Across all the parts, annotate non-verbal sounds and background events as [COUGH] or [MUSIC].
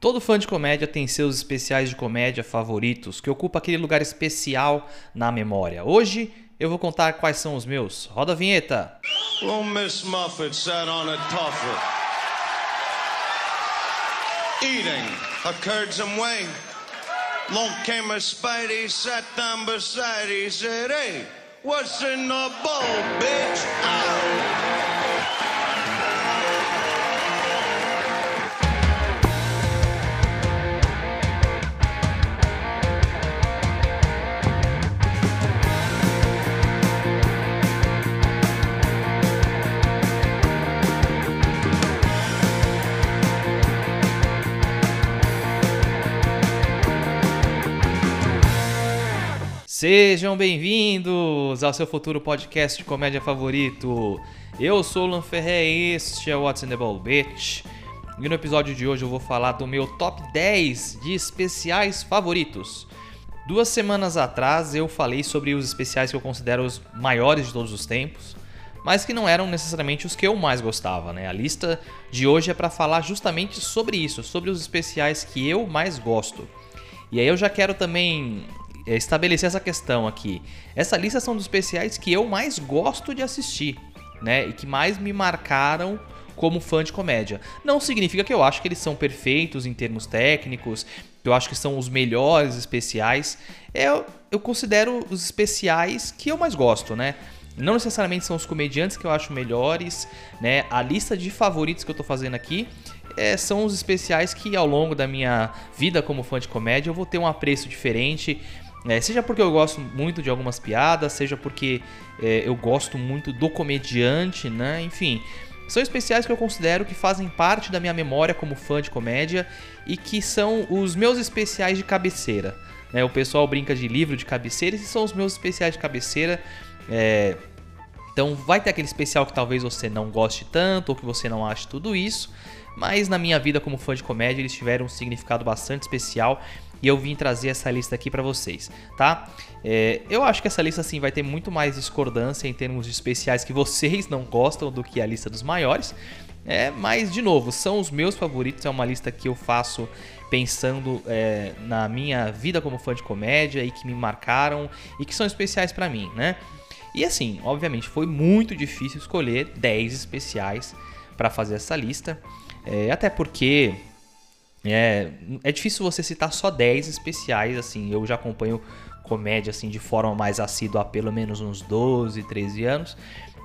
Todo fã de comédia tem seus especiais de comédia favoritos que ocupam aquele lugar especial na memória. Hoje eu vou contar quais são os meus. Roda a vinheta. Well, Miss Muffet sat on a eating a curds and whey. Long came a Spidey, sat down beside, he said, "Hey, what's in the bowl, bitch?" Sejam bem-vindos ao seu futuro podcast de comédia favorito. Eu sou o Lan Ferré e este é o What's in the Ball Bitch. E no episódio de hoje eu vou falar do meu top 10 de especiais favoritos. Duas semanas atrás eu falei sobre os especiais que eu considero os maiores de todos os tempos, mas que não eram necessariamente os que eu mais gostava, né? A lista de hoje é para falar justamente sobre isso, sobre os especiais que eu mais gosto. E aí eu já quero também estabelecer essa questão aqui. Essa lista são dos especiais que eu mais gosto de assistir, né? E que mais me marcaram como fã de comédia. Não significa que eu acho que eles são perfeitos em termos técnicos, que eu acho que são os melhores especiais. Eu, eu considero os especiais que eu mais gosto, né? Não necessariamente são os comediantes que eu acho melhores, né? A lista de favoritos que eu tô fazendo aqui é, são os especiais que ao longo da minha vida como fã de comédia eu vou ter um apreço diferente é, seja porque eu gosto muito de algumas piadas, seja porque é, eu gosto muito do comediante, né? Enfim, são especiais que eu considero que fazem parte da minha memória como fã de comédia e que são os meus especiais de cabeceira. Né? O pessoal brinca de livro de cabeceira, esses são os meus especiais de cabeceira. É... Então vai ter aquele especial que talvez você não goste tanto ou que você não ache tudo isso, mas na minha vida como fã de comédia eles tiveram um significado bastante especial e eu vim trazer essa lista aqui para vocês, tá? É, eu acho que essa lista assim vai ter muito mais discordância em termos de especiais que vocês não gostam do que a lista dos maiores. É, mas de novo, são os meus favoritos. É uma lista que eu faço pensando é, na minha vida como fã de comédia e que me marcaram e que são especiais para mim, né? E assim, obviamente, foi muito difícil escolher 10 especiais para fazer essa lista, é, até porque é, é difícil você citar só 10 especiais, assim, eu já acompanho comédia assim de forma mais assídua há pelo menos uns 12, 13 anos.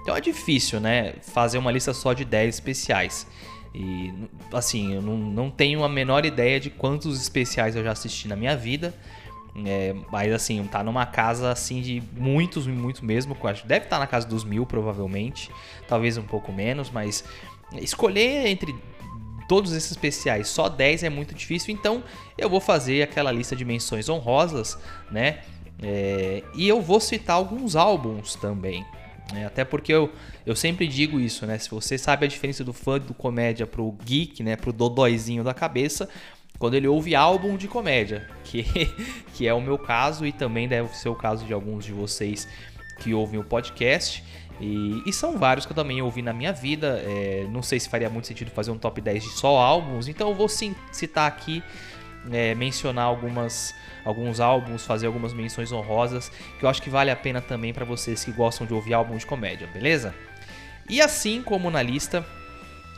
Então é difícil, né, fazer uma lista só de 10 especiais. E assim, eu não, não tenho a menor ideia de quantos especiais eu já assisti na minha vida. É, mas assim, tá numa casa assim de muitos, muitos mesmo. Deve estar tá na casa dos mil, provavelmente. Talvez um pouco menos, mas escolher entre todos esses especiais, só 10 é muito difícil, então eu vou fazer aquela lista de menções honrosas, né? É, e eu vou citar alguns álbuns também. Né? Até porque eu, eu sempre digo isso, né? Se você sabe a diferença do fã do comédia pro geek, né? Pro dodóizinho da cabeça, quando ele ouve álbum de comédia, [LAUGHS] que, que é o meu caso e também deve ser o caso de alguns de vocês que ouvem o podcast. E, e, são vários que eu também ouvi na minha vida. É, não sei se faria muito sentido fazer um top 10 de só álbuns, então eu vou sim citar aqui, é, mencionar algumas, alguns álbuns, fazer algumas menções honrosas, que eu acho que vale a pena também para vocês que gostam de ouvir álbuns de comédia, beleza? E assim como na lista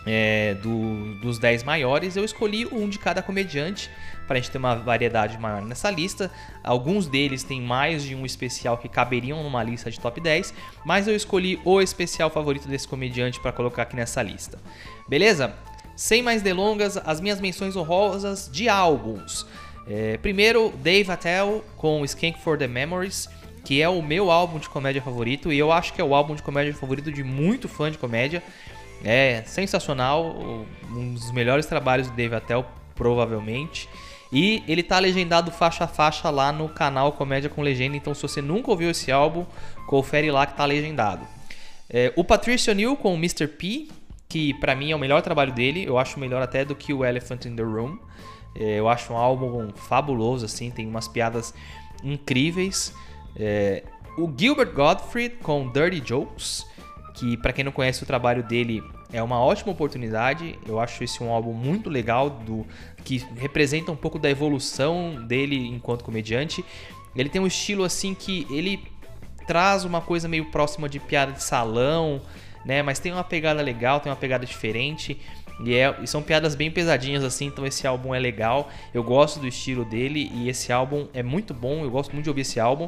é, do, dos 10 maiores, eu escolhi um de cada comediante para a gente ter uma variedade maior nessa lista. Alguns deles têm mais de um especial que caberiam numa lista de top 10, mas eu escolhi o especial favorito desse comediante para colocar aqui nessa lista. Beleza? Sem mais delongas, as minhas menções honrosas de álbuns. É, primeiro, Dave Attell com Skank for the Memories, que é o meu álbum de comédia favorito e eu acho que é o álbum de comédia favorito de muito fã de comédia. É sensacional, um dos melhores trabalhos do Dave Attell, provavelmente. E ele tá legendado faixa a faixa lá no canal Comédia com Legenda, então se você nunca ouviu esse álbum, confere lá que tá legendado. É, o Patricia Neal com o Mr. P, que para mim é o melhor trabalho dele, eu acho melhor até do que o Elephant in the Room. É, eu acho um álbum fabuloso, assim, tem umas piadas incríveis. É, o Gilbert Gottfried com Dirty Jokes, que para quem não conhece o trabalho dele é uma ótima oportunidade. Eu acho esse um álbum muito legal, do que representa um pouco da evolução dele enquanto comediante. Ele tem um estilo assim que ele traz uma coisa meio próxima de piada de salão, né? Mas tem uma pegada legal, tem uma pegada diferente. E, é, e são piadas bem pesadinhas assim, então esse álbum é legal. Eu gosto do estilo dele e esse álbum é muito bom. Eu gosto muito de ouvir esse álbum.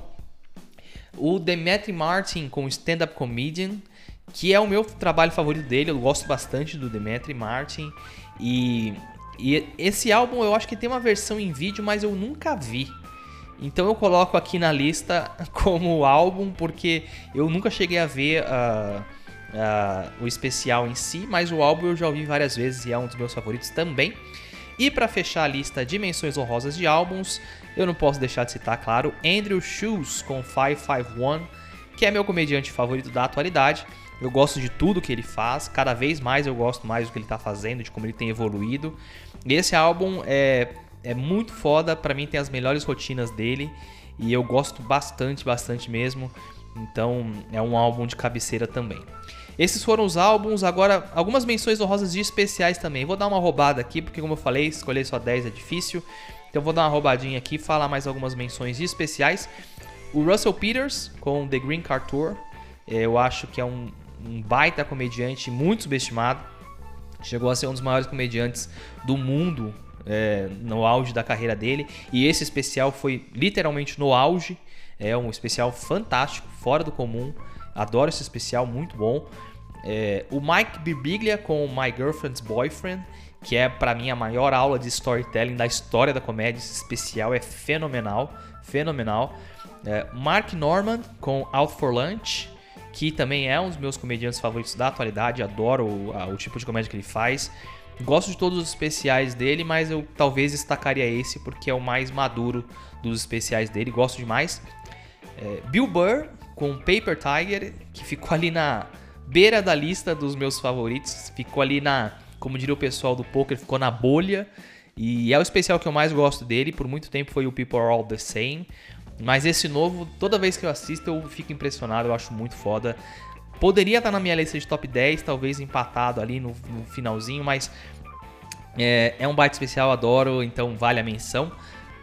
O Demetri Martin com Stand Up Comedian, que é o meu trabalho favorito dele. Eu gosto bastante do Demetri Martin. E, e esse álbum eu acho que tem uma versão em vídeo, mas eu nunca vi. Então eu coloco aqui na lista [LAUGHS] como álbum, porque eu nunca cheguei a ver uh, uh, o especial em si, mas o álbum eu já ouvi várias vezes e é um dos meus favoritos também. E para fechar a lista de menções honrosas de álbuns, eu não posso deixar de citar, claro, Andrew Shoes com 551, que é meu comediante favorito da atualidade. Eu gosto de tudo que ele faz, cada vez mais eu gosto mais do que ele está fazendo, de como ele tem evoluído. E esse álbum é é muito foda, para mim tem as melhores rotinas dele e eu gosto bastante, bastante mesmo. Então é um álbum de cabeceira também. Esses foram os álbuns, agora algumas menções honrosas de especiais também. Vou dar uma roubada aqui, porque como eu falei, escolher só 10 é difícil. Então vou dar uma roubadinha aqui e falar mais algumas menções de especiais. O Russell Peters com The Green Car Tour. Eu acho que é um, um baita comediante muito subestimado. Chegou a ser um dos maiores comediantes do mundo é, no auge da carreira dele. E esse especial foi literalmente no auge. É um especial fantástico, fora do comum. Adoro esse especial, muito bom. É, o Mike Birbiglia com My Girlfriend's Boyfriend, que é para mim a maior aula de storytelling da história da comédia. Esse especial é fenomenal, fenomenal. É, Mark Norman com Out for Lunch, que também é um dos meus comediantes favoritos da atualidade. Adoro o, a, o tipo de comédia que ele faz. Gosto de todos os especiais dele, mas eu talvez destacaria esse porque é o mais maduro dos especiais dele. Gosto demais. É, Bill Burr com Paper Tiger, que ficou ali na beira da lista dos meus favoritos. Ficou ali na, como diria o pessoal do poker, ficou na bolha. E é o especial que eu mais gosto dele. Por muito tempo foi o People Are All The Same. Mas esse novo, toda vez que eu assisto, eu fico impressionado, eu acho muito foda. Poderia estar na minha lista de top 10, talvez empatado ali no, no finalzinho, mas é, é, um baita especial, adoro, então vale a menção.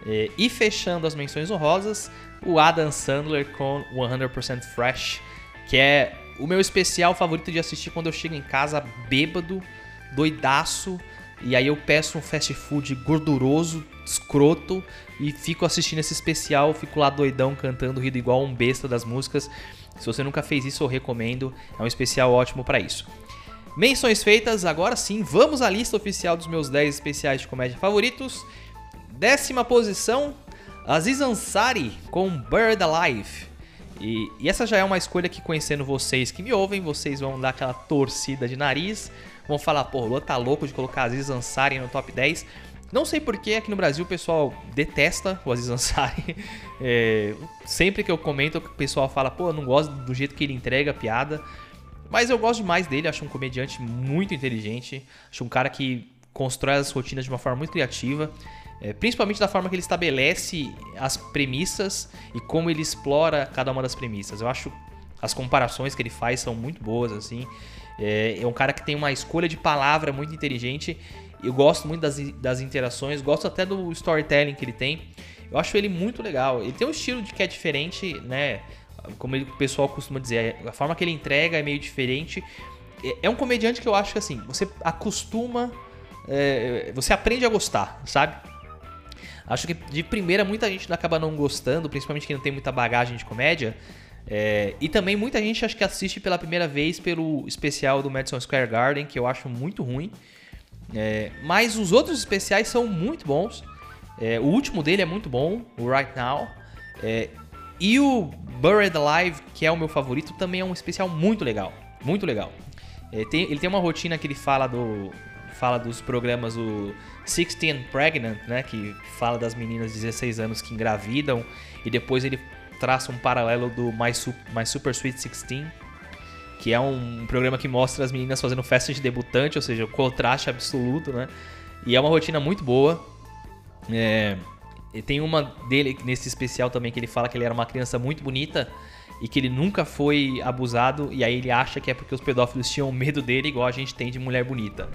É, e fechando as menções honrosas, o Adam Sandler com 100% Fresh, que é o meu especial favorito de assistir quando eu chego em casa bêbado, doidaço, e aí eu peço um fast food gorduroso, escroto, e fico assistindo esse especial, fico lá doidão cantando, rindo igual um besta das músicas. Se você nunca fez isso, eu recomendo. É um especial ótimo para isso. Menções feitas, agora sim, vamos à lista oficial dos meus 10 especiais de comédia favoritos. Décima posição, Aziz Ansari com Bird Alive. E, e, essa já é uma escolha que, conhecendo vocês que me ouvem, vocês vão dar aquela torcida de nariz, vão falar, pô, Lô tá louco de colocar Aziz Ansari no top 10. Não sei porque aqui no Brasil o pessoal detesta o Aziz Ansari. [LAUGHS] É, sempre que eu comento, o pessoal fala, pô, eu não gosto do jeito que ele entrega a piada. Mas eu gosto demais dele, acho um comediante muito inteligente. Acho um cara que constrói as rotinas de uma forma muito criativa. É, principalmente da forma que ele estabelece as premissas e como ele explora cada uma das premissas. Eu acho as comparações que ele faz são muito boas, assim. É, é um cara que tem uma escolha de palavra muito inteligente eu gosto muito das, das interações, gosto até do storytelling que ele tem. Eu acho ele muito legal. Ele tem um estilo de que é diferente, né? Como ele, o pessoal costuma dizer, a forma que ele entrega é meio diferente. É, é um comediante que eu acho que assim, você acostuma, é, você aprende a gostar, sabe? Acho que de primeira muita gente acaba não gostando, principalmente quem não tem muita bagagem de comédia. É, e também muita gente acho que assiste pela primeira vez pelo especial do Madison Square Garden, que eu acho muito ruim. É, mas os outros especiais são muito bons. É, o último dele é muito bom, o Right Now. É, e o Buried Alive, que é o meu favorito, também é um especial muito legal. Muito legal. É, tem, ele tem uma rotina que ele fala do. Fala dos programas o 16 Pregnant, né? Que fala das meninas de 16 anos que engravidam. E depois ele traça um paralelo do My, My Super Sweet 16 que é um programa que mostra as meninas fazendo festa de debutante, ou seja, o contraste absoluto, né? E é uma rotina muito boa. É, tem uma dele nesse especial também que ele fala que ele era uma criança muito bonita e que ele nunca foi abusado, e aí ele acha que é porque os pedófilos tinham medo dele, igual a gente tem de mulher bonita.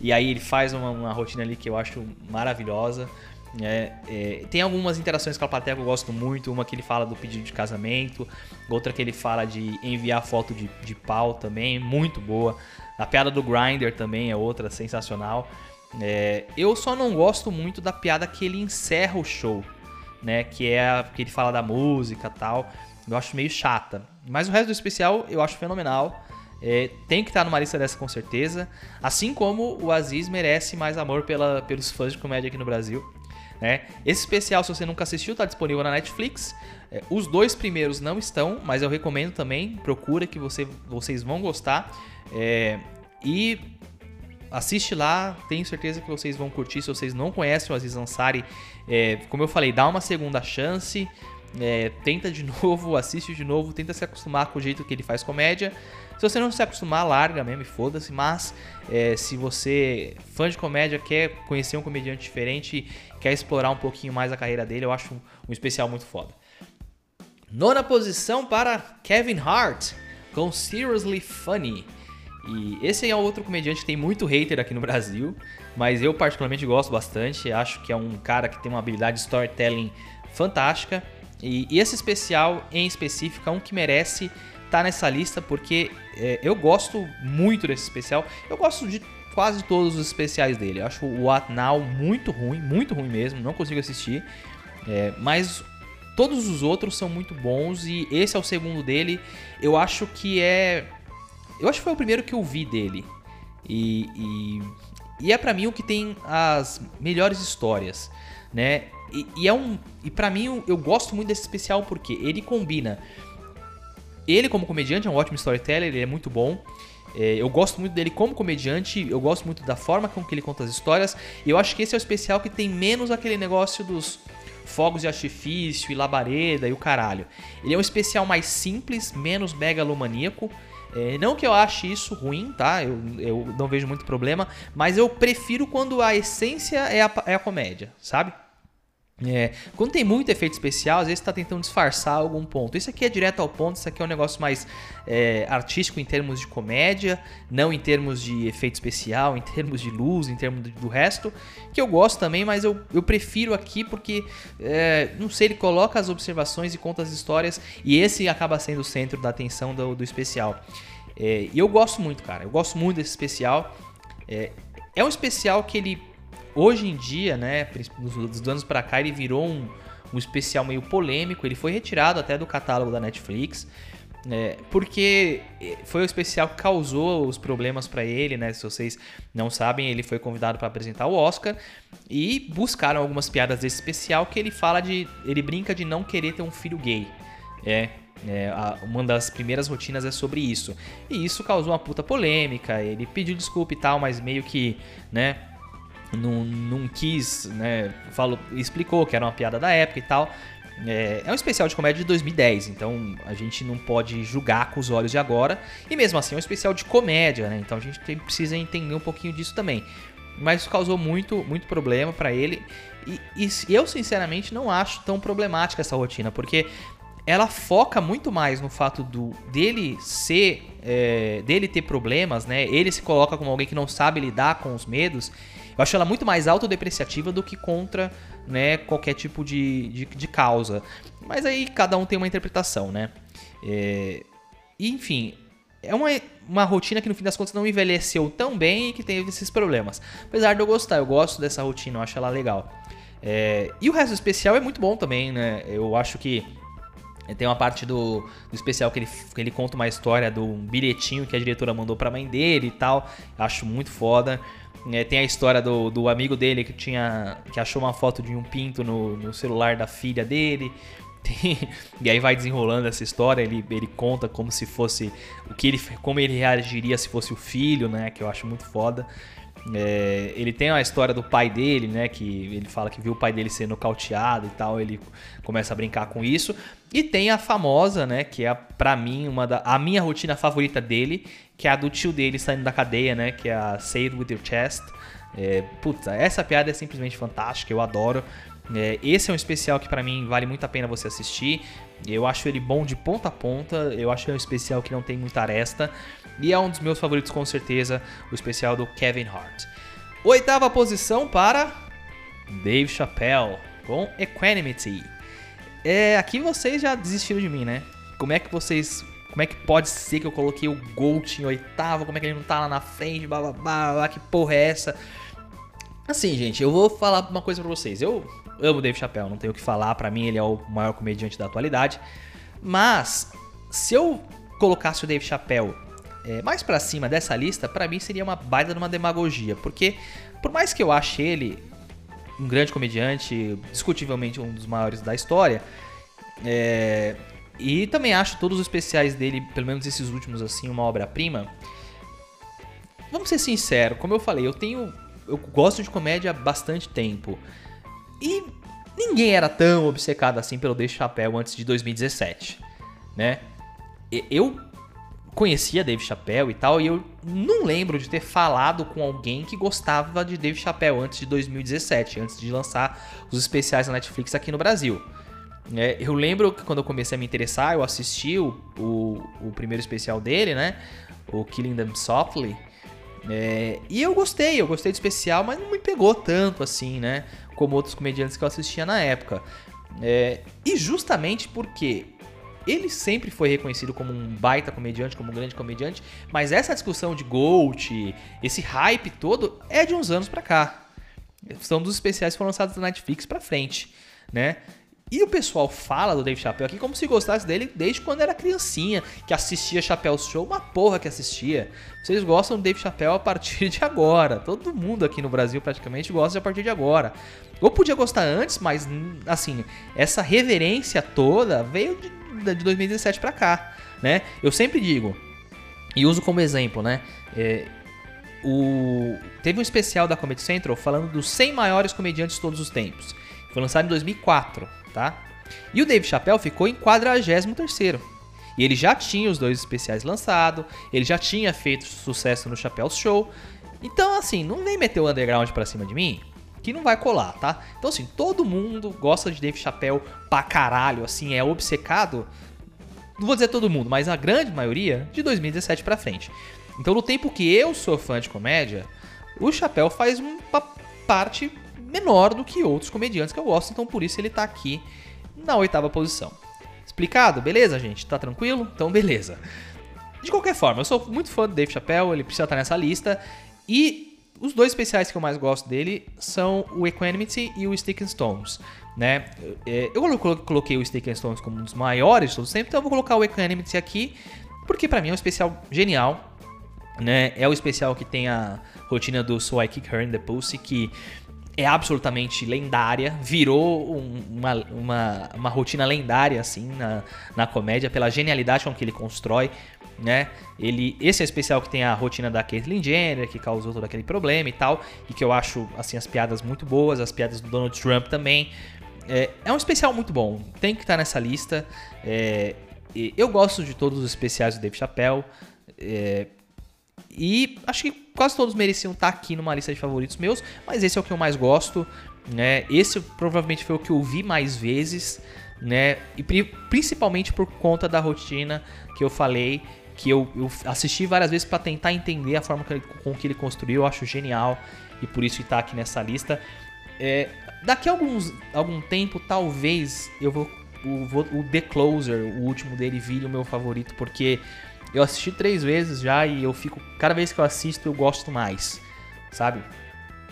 E aí ele faz uma, uma rotina ali que eu acho maravilhosa. É, é, tem algumas interações com a plateia que eu gosto muito. Uma que ele fala do pedido de casamento, outra que ele fala de enviar foto de, de pau também, muito boa. A piada do Grinder também é outra sensacional. É, eu só não gosto muito da piada que ele encerra o show, né? Que é a, que ele fala da música tal. Eu acho meio chata. Mas o resto do especial eu acho fenomenal. É, tem que estar numa lista dessa com certeza. Assim como o Aziz merece mais amor pela, pelos fãs de comédia aqui no Brasil. Né? Esse especial, se você nunca assistiu, está disponível na Netflix. É, os dois primeiros não estão, mas eu recomendo também. Procura que você, vocês vão gostar. É, e assiste lá, tenho certeza que vocês vão curtir. Se vocês não conhecem o Aziz Ansari, é, como eu falei, dá uma segunda chance. É, tenta de [LAUGHS] novo, assiste de novo, tenta se acostumar com o jeito que ele faz comédia. Se você não se acostumar, larga mesmo e foda-se. Mas é, se você, fã de comédia, quer conhecer um comediante diferente, quer explorar um pouquinho mais a carreira dele, eu acho um, um especial muito foda. Nona posição para Kevin Hart com Seriously Funny. E esse é outro comediante que tem muito hater aqui no Brasil, mas eu particularmente gosto bastante. Acho que é um cara que tem uma habilidade de storytelling fantástica. E, esse especial em específico é um que merece tá nessa lista, porque é, eu gosto muito desse especial. Eu gosto de quase todos os especiais dele. Eu acho o What Now muito ruim, muito ruim mesmo, não consigo assistir. É, mas todos os outros são muito bons e esse é o segundo dele. Eu acho que é eu acho que foi o primeiro que eu vi dele. E, e, e é para mim o que tem as melhores histórias, né? E, e é um e para mim eu, eu gosto muito desse especial porque ele combina ele como comediante é um ótimo storyteller, ele é muito bom. É, eu gosto muito dele como comediante, eu gosto muito da forma com que ele conta as histórias. E eu acho que esse é o especial que tem menos aquele negócio dos fogos de artifício e labareda e o caralho. Ele é um especial mais simples, menos megalomaníaco. É, não que eu ache isso ruim, tá? Eu, eu não vejo muito problema, mas eu prefiro quando a essência é a, é a comédia, sabe? É, quando tem muito efeito especial, às vezes está tentando disfarçar algum ponto. Isso aqui é direto ao ponto, isso aqui é um negócio mais é, artístico em termos de comédia, não em termos de efeito especial, em termos de luz, em termos do resto, que eu gosto também, mas eu, eu prefiro aqui porque, é, não sei, ele coloca as observações e conta as histórias, e esse acaba sendo o centro da atenção do, do especial. É, e eu gosto muito, cara, eu gosto muito desse especial. É, é um especial que ele Hoje em dia, né, dos anos para cá, ele virou um, um especial meio polêmico. Ele foi retirado até do catálogo da Netflix. É, porque foi o especial que causou os problemas para ele, né? Se vocês não sabem, ele foi convidado para apresentar o Oscar e buscaram algumas piadas desse especial que ele fala de, ele brinca de não querer ter um filho gay. É, é uma das primeiras rotinas é sobre isso e isso causou uma puta polêmica. Ele pediu desculpa e tal, mas meio que, né? Não, não quis, né? Falou, explicou que era uma piada da época e tal. É, é, um especial de comédia de 2010, então a gente não pode julgar com os olhos de agora. E mesmo assim é um especial de comédia, né? Então a gente tem, precisa entender um pouquinho disso também. Mas isso causou muito, muito problema para ele. E, e, eu, sinceramente, não acho tão problemática essa rotina, porque ela foca muito mais no fato do dele ser. É, dele ter problemas, né? Ele se coloca como alguém que não sabe lidar com os medos. Eu acho ela muito mais autodepreciativa do que contra né, qualquer tipo de, de, de causa. Mas aí cada um tem uma interpretação, né? É, enfim, é uma, uma rotina que no fim das contas não envelheceu tão bem e que teve esses problemas. Apesar de eu gostar, eu gosto dessa rotina, eu acho ela legal. É, e o resto especial é muito bom também, né? Eu acho que tem uma parte do, do especial que ele, que ele conta uma história um bilhetinho que a diretora mandou pra mãe dele e tal. Acho muito foda. É, tem a história do, do amigo dele que tinha que achou uma foto de um pinto no, no celular da filha dele. [LAUGHS] Tem, e aí vai desenrolando essa história, ele, ele conta como se fosse o que ele como ele reagiria se fosse o filho, né, que eu acho muito foda. É, ele tem a história do pai dele, né? Que ele fala que viu o pai dele ser nocauteado e tal. Ele começa a brincar com isso. E tem a famosa, né? Que é para mim uma da a minha rotina favorita dele, que é a do tio dele saindo da cadeia, né? Que é a Say It With Your Chest. É, puta, essa piada é simplesmente fantástica, eu adoro. É, esse é um especial que para mim vale muito a pena você assistir. Eu acho ele bom de ponta a ponta. Eu acho que é um especial que não tem muita aresta. E é um dos meus favoritos, com certeza, o especial do Kevin Hart. Oitava posição para Dave Chappelle com Equanimity. É, aqui vocês já desistiram de mim, né? Como é que vocês. Como é que pode ser que eu coloquei o Gold em oitavo? Como é que ele não tá lá na frente? Blá, blá, blá, blá, que porra é essa? Assim, gente, eu vou falar uma coisa pra vocês. Eu amo Dave Chappelle, não tenho o que falar. Para mim, ele é o maior comediante da atualidade. Mas, se eu colocasse o Dave Chappelle é, mais para cima dessa lista, para mim seria uma baita de uma demagogia. Porque, por mais que eu ache ele um grande comediante, discutivelmente um dos maiores da história, é, e também acho todos os especiais dele, pelo menos esses últimos, assim, uma obra-prima. Vamos ser sinceros, como eu falei, eu tenho. Eu gosto de comédia há bastante tempo. E ninguém era tão obcecado assim pelo Dave Chappelle antes de 2017, né? Eu conhecia Dave Chappelle e tal, e eu não lembro de ter falado com alguém que gostava de Dave Chappelle antes de 2017, antes de lançar os especiais na Netflix aqui no Brasil. É, eu lembro que quando eu comecei a me interessar, eu assisti o, o, o primeiro especial dele, né? O Killing Them Softly. É, e eu gostei, eu gostei do especial, mas não me pegou tanto assim, né? Como outros comediantes que eu assistia na época. É, e justamente porque ele sempre foi reconhecido como um baita comediante, como um grande comediante, mas essa discussão de Gold, esse hype todo, é de uns anos pra cá. São dos especiais que foram lançados na Netflix pra frente, né? E o pessoal fala do Dave Chappelle aqui como se gostasse dele desde quando era criancinha, que assistia Chappelle Show, uma porra que assistia. Vocês gostam do Dave Chappelle a partir de agora. Todo mundo aqui no Brasil praticamente gosta a partir de agora. Ou podia gostar antes, mas assim, essa reverência toda veio de, de 2017 para cá, né? Eu sempre digo, e uso como exemplo, né? É, o... Teve um especial da Comedy Central falando dos 100 maiores comediantes de todos os tempos. Foi lançado em 2004 tá? E o Dave Chappelle ficou em 43º. E ele já tinha os dois especiais lançados, ele já tinha feito sucesso no Chappelle Show. Então, assim, não vem meter o underground pra cima de mim, que não vai colar, tá? Então, assim, todo mundo gosta de Dave Chappelle pra caralho, assim, é obcecado. Não vou dizer todo mundo, mas a grande maioria de 2017 pra frente. Então, no tempo que eu sou fã de comédia, o Chappelle faz uma parte menor do que outros comediantes que eu gosto, então por isso ele tá aqui na oitava posição. Explicado? Beleza, gente? Tá tranquilo? Então, beleza. De qualquer forma, eu sou muito fã do Dave Chappelle, ele precisa estar nessa lista. E os dois especiais que eu mais gosto dele são o Equanimity e o Stick Stones. Né? É, eu coloquei o Stick Stones como um dos maiores de todos os tempos, então eu vou colocar o Equanimity aqui, porque para mim é um especial genial. Né? É o especial que tem a rotina do So I Kick Her in the Pussy, que é absolutamente lendária, virou um, uma, uma, uma, rotina lendária assim na, na comédia pela genialidade com que ele constrói, né? Ele, esse é especial que tem a rotina da Caitlyn Jenner, que causou todo aquele problema e tal, e que eu acho assim as piadas muito boas, as piadas do Donald Trump também. É, é um especial muito bom, tem que estar nessa lista. É, eu gosto de todos os especiais do Dave Chappelle. É, e acho que quase todos mereciam estar aqui numa lista de favoritos meus, mas esse é o que eu mais gosto, né? Esse provavelmente foi o que eu vi mais vezes, né? E principalmente por conta da rotina que eu falei, que eu, eu assisti várias vezes para tentar entender a forma que ele, com que ele construiu, eu acho genial e por isso está aqui nessa lista. É, daqui a alguns, algum tempo, talvez eu vou o, o The Closer, o último dele, vire o meu favorito, porque eu assisti três vezes já e eu fico. Cada vez que eu assisto, eu gosto mais, sabe?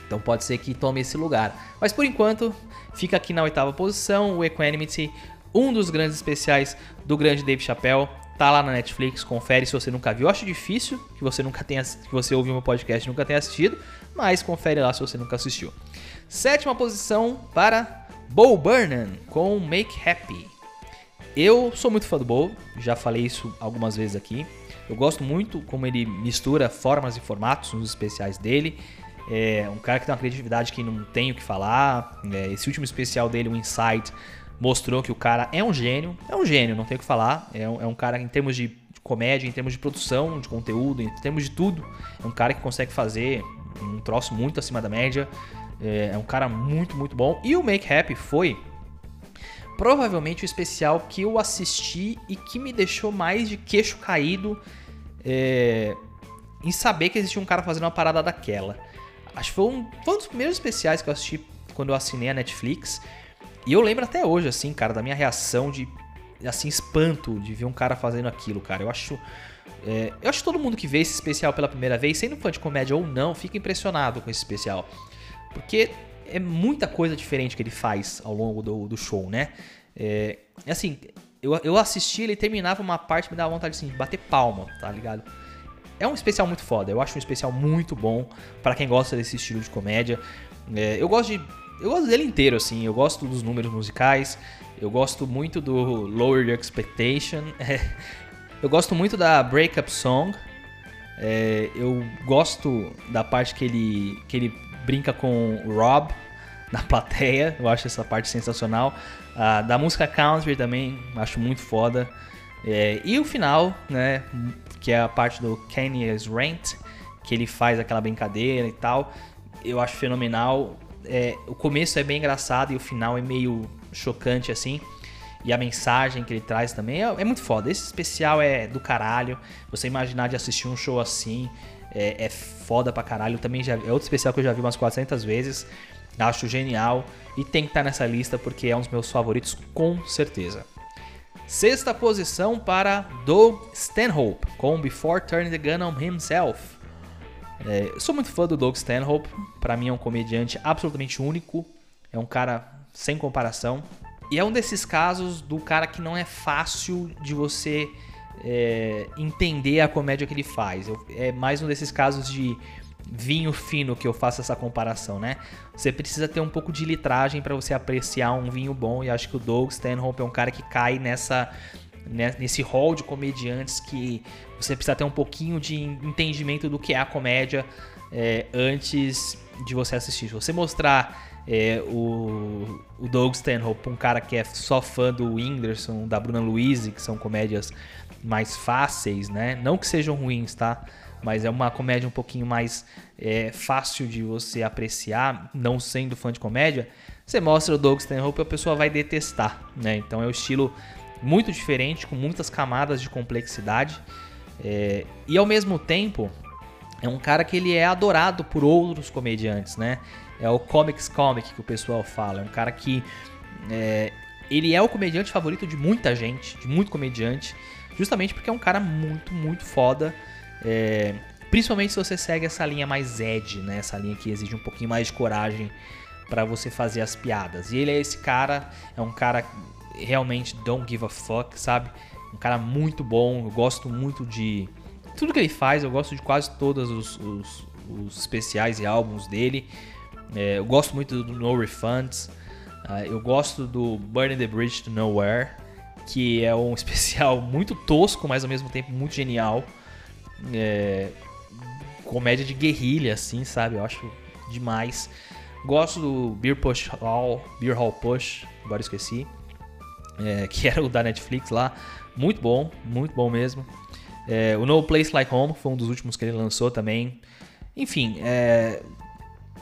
Então pode ser que tome esse lugar. Mas por enquanto, fica aqui na oitava posição o Equanimity, um dos grandes especiais do grande Dave Chappelle. Tá lá na Netflix, confere se você nunca viu. Eu acho difícil que você nunca tenha que você ouviu meu podcast e nunca tenha assistido, mas confere lá se você nunca assistiu. Sétima posição para Bo Burnham com Make Happy. Eu sou muito fã do Bo, já falei isso algumas vezes aqui. Eu gosto muito como ele mistura formas e formatos nos especiais dele. É um cara que tem uma criatividade que não tem o que falar. É, esse último especial dele, o Insight, mostrou que o cara é um gênio. É um gênio, não tem o que falar. É um, é um cara em termos de comédia, em termos de produção de conteúdo, em termos de tudo. É um cara que consegue fazer um troço muito acima da média. É, é um cara muito, muito bom. E o Make Happy foi provavelmente o especial que eu assisti e que me deixou mais de queixo caído é, em saber que existia um cara fazendo uma parada daquela. Acho que foi um, foi um dos primeiros especiais que eu assisti quando eu assinei a Netflix. E eu lembro até hoje, assim, cara, da minha reação de, assim, espanto de ver um cara fazendo aquilo, cara. Eu acho. É, eu acho que todo mundo que vê esse especial pela primeira vez, sendo fã de comédia ou não, fica impressionado com esse especial. Porque é muita coisa diferente que ele faz ao longo do, do show, né? É, assim, eu, eu assisti, ele terminava uma parte me dava vontade assim, de bater palma, tá ligado? É um especial muito foda, eu acho um especial muito bom para quem gosta desse estilo de comédia. É, eu gosto de. Eu gosto dele inteiro, assim, eu gosto dos números musicais, eu gosto muito do Lower Your Expectation, [LAUGHS] é, eu gosto muito da Breakup Song, é, eu gosto da parte que ele, que ele brinca com Rob, na [LAUGHS] plateia. Eu acho essa parte sensacional. Uh, da música country também, acho muito foda. É, e o final, né? Que é a parte do Kanye's Rant, que ele faz aquela brincadeira e tal. Eu acho fenomenal. É, o começo é bem engraçado e o final é meio chocante assim. E a mensagem que ele traz também é, é muito foda. Esse especial é do caralho. Você imaginar de assistir um show assim é, é foda pra caralho. Também já, é outro especial que eu já vi umas 400 vezes. Acho genial e tem que estar nessa lista porque é um dos meus favoritos com certeza. Sexta posição para Doug Stanhope com Before Turning the Gun on Himself. É, sou muito fã do Doug Stanhope, para mim é um comediante absolutamente único, é um cara sem comparação. E é um desses casos do cara que não é fácil de você é, entender a comédia que ele faz. Eu, é mais um desses casos de vinho fino que eu faço essa comparação, né? Você precisa ter um pouco de litragem para você apreciar um vinho bom e acho que o Doug Stanhope é um cara que cai nessa né, nesse hall de comediantes que você precisa ter um pouquinho de entendimento do que é a comédia é, antes de você assistir. Se você mostrar é, o, o Doug Stanhope um cara que é só fã do Whindersson, da Bruna Louise, que são comédias mais fáceis, né? Não que sejam ruins, tá? mas é uma comédia um pouquinho mais é, fácil de você apreciar, não sendo fã de comédia, você mostra o Doug Stanhope e a pessoa vai detestar, né? Então é um estilo muito diferente, com muitas camadas de complexidade é, e ao mesmo tempo é um cara que ele é adorado por outros comediantes, né? É o comics comic que o pessoal fala, é um cara que é, ele é o comediante favorito de muita gente, de muito comediante, justamente porque é um cara muito, muito foda é, principalmente se você segue essa linha mais edge, né? Essa linha que exige um pouquinho mais de coragem para você fazer as piadas. E ele é esse cara, é um cara realmente don't give a fuck, sabe? Um cara muito bom, eu gosto muito de tudo que ele faz, eu gosto de quase todos os, os, os especiais e álbuns dele. É, eu gosto muito do No Refunds, uh, eu gosto do Burning the Bridge to Nowhere, que é um [LAUGHS] especial muito tosco, mas ao mesmo tempo muito genial é, comédia de guerrilha, assim, sabe? Eu acho demais. Gosto do Beer Push Hall, Beer Hall Push, agora esqueci, é, que era o da Netflix lá. Muito bom, muito bom mesmo. É, o No Place Like Home foi um dos últimos que ele lançou também. Enfim, é,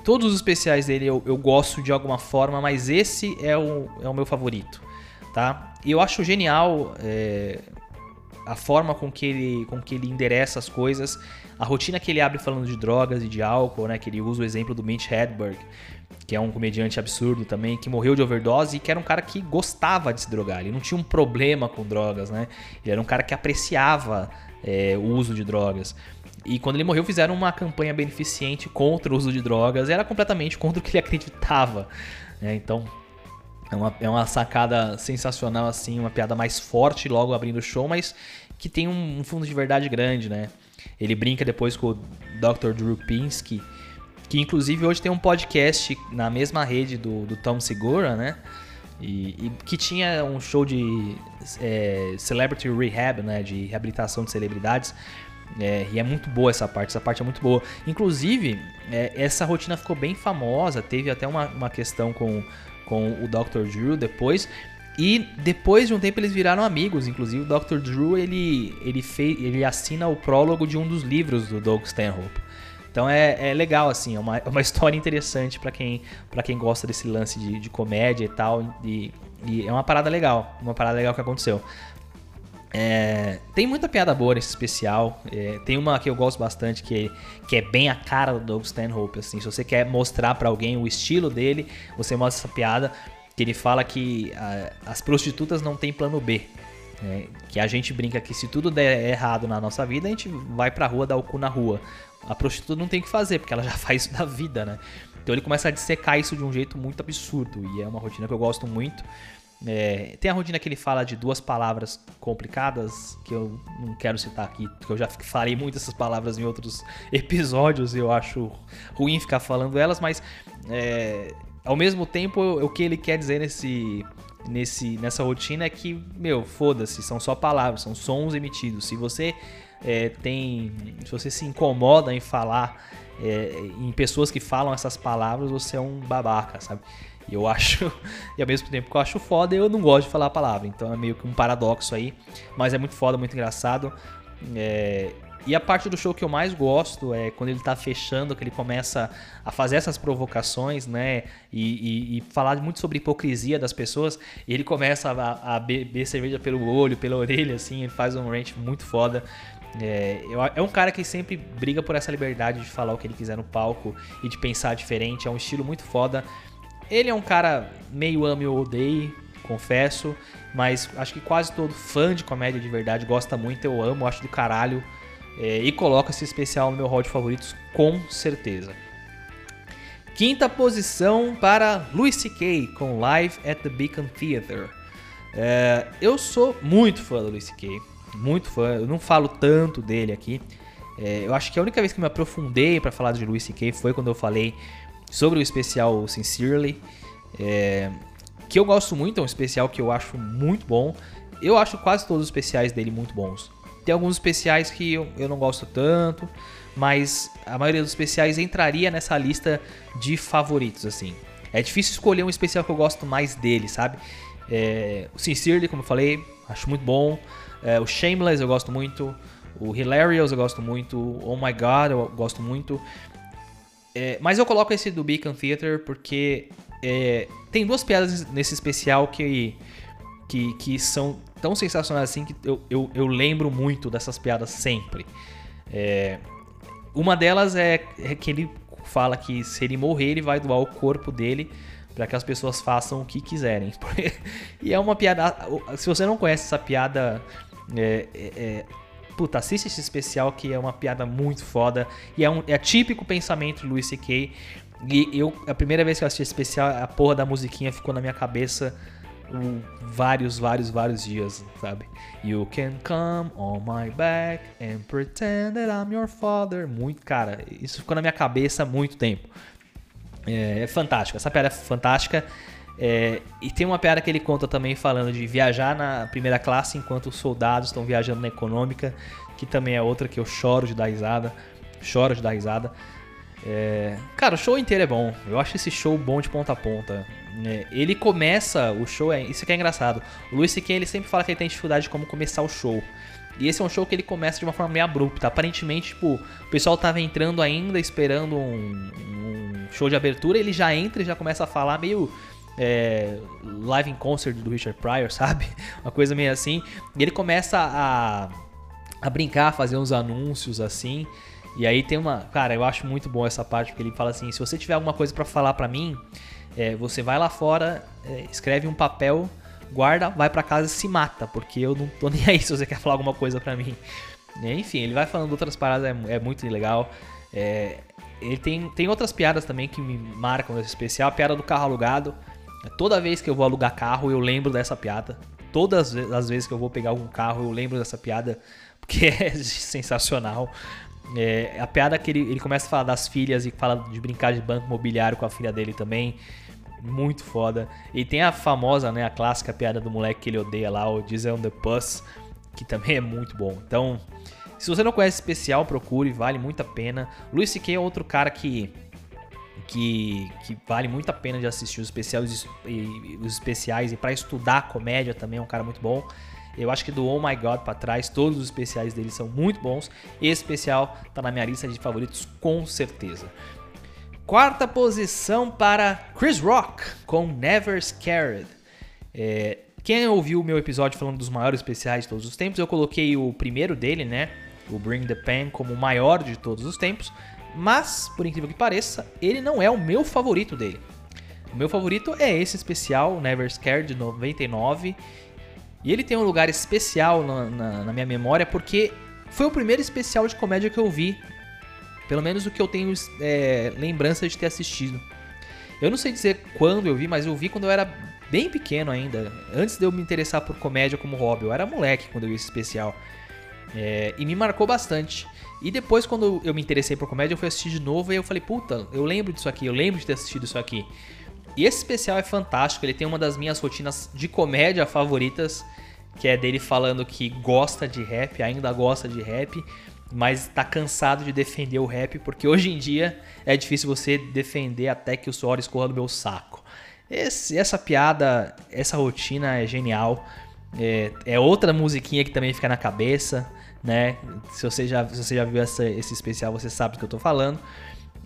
todos os especiais dele eu, eu, gosto de alguma forma, mas esse é o, é o meu favorito, tá? E eu acho genial é, a forma com que ele, com que ele endereça as coisas, a rotina que ele abre falando de drogas e de álcool, né? Que ele usa o exemplo do Mitch Hedberg, que é um comediante absurdo também, que morreu de overdose e que era um cara que gostava de se drogar. Ele não tinha um problema com drogas, né? Ele era um cara que apreciava é, o uso de drogas. E quando ele morreu, fizeram uma campanha beneficente contra o uso de drogas. Era completamente contra o que ele acreditava. Né? Então, é uma, é uma sacada sensacional, assim, uma piada mais forte logo abrindo o show, mas que tem um, um fundo de verdade grande, né? Ele brinca depois com o Dr. Drew Pinsky, que inclusive hoje tem um podcast na mesma rede do, do Tom Segura, né? E, e, que tinha um show de é, Celebrity Rehab, né? De reabilitação de celebridades. É, e é muito boa essa parte, essa parte é muito boa. Inclusive, é, essa rotina ficou bem famosa. Teve até uma, uma questão com com o Dr. Drew depois. E depois de um tempo eles viraram amigos. Inclusive o Dr. Drew ele, ele, fez, ele assina o prólogo de um dos livros do Doug Stanhope. Então é, é legal, assim, é uma, [LAUGHS] uma história interessante para quem, pra quem gosta desse lance de, de comédia e tal. E, e, é uma parada legal, uma parada legal que aconteceu. É, tem muita piada boa nesse especial. É, tem uma que eu gosto bastante que, que é bem a cara do Doug Stanhope. Assim, se você quer mostrar para alguém o estilo dele, você mostra essa piada que ele fala que a, as prostitutas não têm plano B. Né? Que a gente brinca que se tudo der errado na nossa vida, a gente vai pra rua dar o cu na rua. A prostituta não tem o que fazer, porque ela já [LAUGHS] faz isso da vida, né? Então ele começa a dissecar isso de um jeito muito absurdo. E é uma rotina que eu gosto muito. É, tem a rotina que ele fala de duas palavras complicadas, que eu não quero citar aqui, porque eu já falei muito essas palavras em outros [LAUGHS] episódios e eu acho ruim ficar falando elas, mas é, ao mesmo tempo o que ele quer dizer nesse, nesse, nessa rotina é que, meu, foda-se, são só palavras, são sons emitidos. Se você é, tem. Se você se incomoda em falar é, em pessoas que falam essas palavras, você é um babaca, sabe? Eu acho, [LAUGHS] e ao mesmo tempo que eu acho foda, eu não gosto de falar a palavra. Então é meio que um paradoxo aí. Mas é muito foda, muito engraçado. É, e a parte do show que eu mais gosto é quando ele tá fechando, que ele começa a fazer essas provocações, né? E, e, e falar muito sobre hipocrisia das pessoas. E ele começa a, a, beber cerveja pelo olho, pela orelha, assim. Ele faz um rant muito foda. É, é um cara que sempre briga por essa liberdade de falar o que ele quiser no palco e de pensar diferente. É um estilo muito foda. Ele é um cara meio ame ou odeie, confesso, mas acho que quase todo fã de comédia de verdade gosta muito. Eu amo, acho do caralho. É, e coloco esse especial no meu hall de favoritos com certeza. Quinta posição para Louis C.K. com Live at the Beacon Theater. É, eu sou muito fã do Louis C.K. Muito fã. Eu não falo tanto dele aqui. É, eu acho que a única vez que me aprofundei para falar de Louis C.K. foi quando eu falei sobre o especial Sincerely, é, que eu gosto muito, é um especial que eu acho muito bom. Eu acho quase todos os especiais dele muito bons. Tem alguns especiais que eu, eu não gosto tanto, mas a maioria dos especiais entraria nessa lista de favoritos, assim. É difícil escolher um especial que eu gosto mais dele, sabe? É, o Sincerely, como eu falei, acho muito bom. É, o Shameless eu gosto muito. O Hilarious eu gosto muito. Oh My God eu gosto muito. É, mas eu coloco esse do Beacon Theater porque é, tem duas piadas nesse especial que, que, que são tão sensacionais assim que eu, eu, eu lembro muito dessas piadas sempre. É, uma delas é, é, que ele fala que se ele morrer, ele vai doar o corpo dele para que as pessoas façam o que quiserem. [LAUGHS] e é uma piada. Se você não conhece essa piada, é, é, é Puta, assiste esse especial que é uma piada muito foda. E é, um, é típico pensamento do Louis C.K. E eu, a primeira vez que eu assisti esse especial, a porra da musiquinha ficou na minha cabeça um, vários, vários, vários dias, sabe? You can come on my back and pretend that I'm your father. Muito, cara, isso ficou na minha cabeça há muito tempo. É, é fantástico, essa piada é fantástica. É, e tem uma piada que ele conta também falando de viajar na primeira classe enquanto os soldados estão viajando na econômica, que também é outra que eu choro de dar risada. Choro de dar risada. É, cara, o show inteiro é bom. Eu acho esse show bom de ponta a ponta. É, ele começa o show, é, isso que é engraçado. O Luis C.K. ele sempre fala que ele tem dificuldade de como começar o show. E esse é um show que ele começa de uma forma meio abrupta. Aparentemente, tipo, o pessoal tava entrando ainda, esperando um, um show de abertura, ele já entra e já começa a falar meio é, live in concert do Richard Pryor, [LAUGHS] sabe? Uma coisa meio assim. E ele começa a, a brincar, a fazer uns anúncios assim. E aí tem uma. Cara, eu acho muito bom essa parte, porque ele fala assim: se você tiver alguma coisa para falar para mim, é, você vai lá fora, é, escreve um papel, guarda, vai para casa e se mata, porque eu não tô [LAUGHS] nem aí se você quer falar alguma coisa para mim. Enfim, ele vai falando outras paradas, é, é muito legal. É, ele tem, tem outras piadas também que me marcam nesse especial. A piada do carro alugado. Toda vez que eu vou alugar carro, eu lembro dessa piada. Todas as vezes que eu vou pegar algum carro, eu lembro dessa piada, [LAUGHS] porque é sensacional. É, a piada que ele, ele começa a falar das filhas e fala de brincar de banco imobiliário com a filha dele também. Muito foda. E tem a famosa, né, a clássica piada do moleque que ele odeia lá, o Diesel on the Bus, que também é muito bom. Então, se você não conhece especial, procure, vale muito a pena. Luis C.K. é outro cara que que, que vale muito a pena de assistir os especiais, os especiais e para estudar comédia também é um cara muito bom. Eu acho que do Oh My God pra trás, todos os especiais dele são muito bons. Esse especial tá na minha lista de favoritos com certeza. Quarta posição para Chris Rock com Never Scared. É, quem ouviu o meu episódio falando dos maiores especiais de todos os tempos, eu coloquei o primeiro dele, né? O Bring the Pain como o maior de todos os tempos. Mas, por incrível que pareça, ele não é o meu favorito dele. O meu favorito é esse especial, Never Scared, de 99. E ele tem um lugar especial na, na, na minha memória porque foi o primeiro especial de comédia que eu vi. Pelo menos o que eu tenho é, lembrança de ter assistido. Eu não sei dizer quando eu vi, mas eu vi quando eu era bem pequeno ainda. Antes de eu me interessar por comédia como hobby. Eu era moleque quando eu vi esse especial. É, e me marcou bastante. E depois, quando eu me interessei por comédia, eu fui assistir de novo e eu falei, puta, eu lembro disso aqui, eu lembro de ter assistido isso aqui. E esse especial é fantástico, ele tem uma das minhas rotinas de comédia favoritas, que é dele falando que gosta de rap, ainda gosta de rap, mas tá cansado de defender o rap, porque hoje em dia é difícil você defender até que o suor escorra do meu saco. Esse, essa piada, essa rotina é genial. É, é, outra musiquinha que também fica na cabeça, né? Se você já, se você já viu essa, esse especial, você sabe do que eu tô falando.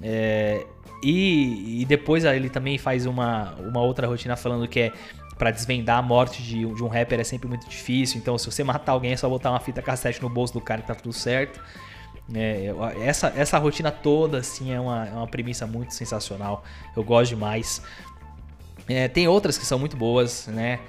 É, e, e, depois ele também faz uma, uma outra rotina falando que é para desvendar a morte de, de, um rapper é sempre muito difícil. Então, se você matar alguém, é só botar uma fita cassete no bolso do cara que tá tudo certo. É, essa, essa rotina toda, assim, é uma, é uma premissa muito sensacional. Eu gosto demais. É, tem outras que são muito boas, né?